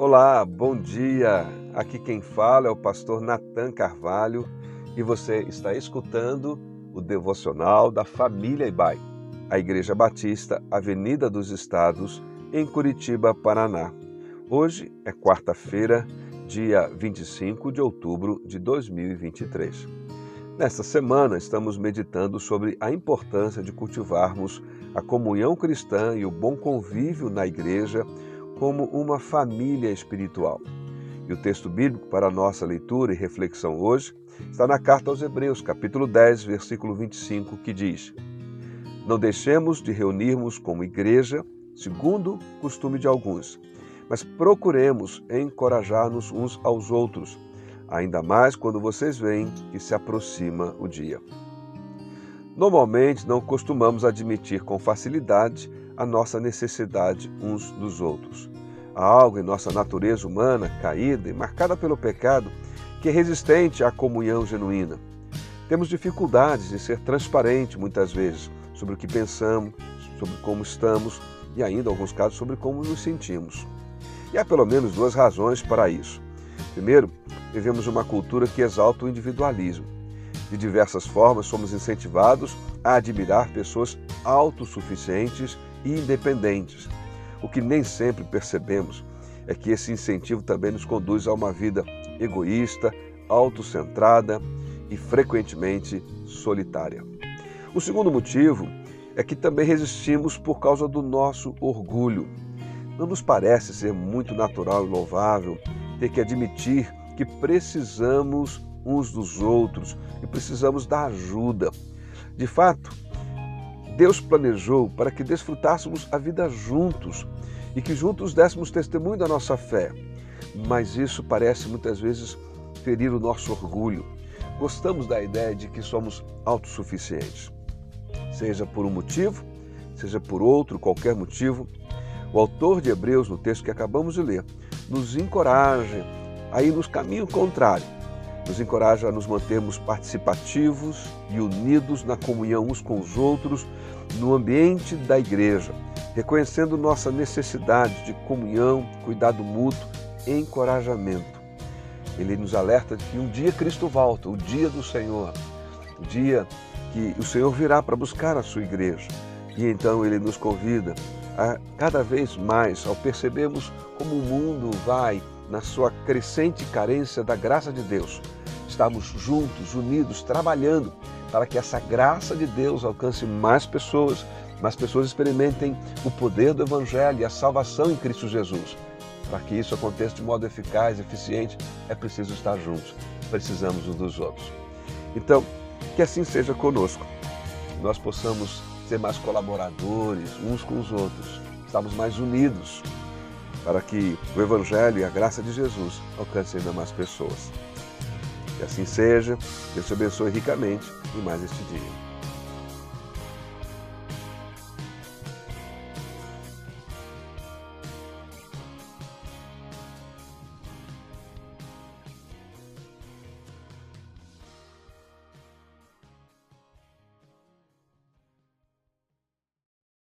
Olá, bom dia. Aqui quem fala é o pastor Nathan Carvalho e você está escutando o devocional da família Ibai, a Igreja Batista, Avenida dos Estados, em Curitiba, Paraná. Hoje é quarta-feira, dia 25 de outubro de 2023. Nesta semana estamos meditando sobre a importância de cultivarmos a comunhão cristã e o bom convívio na igreja como uma família espiritual. E o texto bíblico para nossa leitura e reflexão hoje está na carta aos Hebreus, capítulo 10, versículo 25, que diz: Não deixemos de reunirmos como igreja, segundo costume de alguns, mas procuremos encorajar-nos uns aos outros, ainda mais quando vocês veem que se aproxima o dia. Normalmente não costumamos admitir com facilidade a nossa necessidade uns dos outros. Há algo em nossa natureza humana, caída e marcada pelo pecado, que é resistente à comunhão genuína. Temos dificuldades de ser transparente muitas vezes sobre o que pensamos, sobre como estamos e ainda, em alguns casos, sobre como nos sentimos. E há pelo menos duas razões para isso. Primeiro, vivemos uma cultura que exalta o individualismo. De diversas formas, somos incentivados a admirar pessoas autossuficientes independentes. O que nem sempre percebemos é que esse incentivo também nos conduz a uma vida egoísta, autocentrada e frequentemente solitária. O segundo motivo é que também resistimos por causa do nosso orgulho. Não nos parece ser muito natural e louvável ter que admitir que precisamos uns dos outros e precisamos da ajuda. De fato, Deus planejou para que desfrutássemos a vida juntos e que juntos dessemos testemunho da nossa fé. Mas isso parece muitas vezes ferir o nosso orgulho. Gostamos da ideia de que somos autossuficientes. Seja por um motivo, seja por outro, qualquer motivo, o autor de Hebreus, no texto que acabamos de ler, nos encoraja a ir nos caminho contrário nos encoraja a nos mantermos participativos e unidos na comunhão uns com os outros no ambiente da igreja, reconhecendo nossa necessidade de comunhão, cuidado mútuo encorajamento. Ele nos alerta de que um dia Cristo volta, o dia do Senhor, o dia que o Senhor virá para buscar a sua igreja. E então ele nos convida a cada vez mais, ao percebermos como o mundo vai na sua crescente carência da graça de Deus, estamos juntos, unidos, trabalhando para que essa graça de Deus alcance mais pessoas, mais pessoas experimentem o poder do Evangelho e a salvação em Cristo Jesus. Para que isso aconteça de modo eficaz, eficiente, é preciso estar juntos, precisamos uns dos outros. Então, que assim seja conosco, nós possamos ser mais colaboradores uns com os outros, estarmos mais unidos, para que o Evangelho e a graça de Jesus alcancem ainda mais pessoas. Que assim seja, Deus te abençoe ricamente e mais este dia.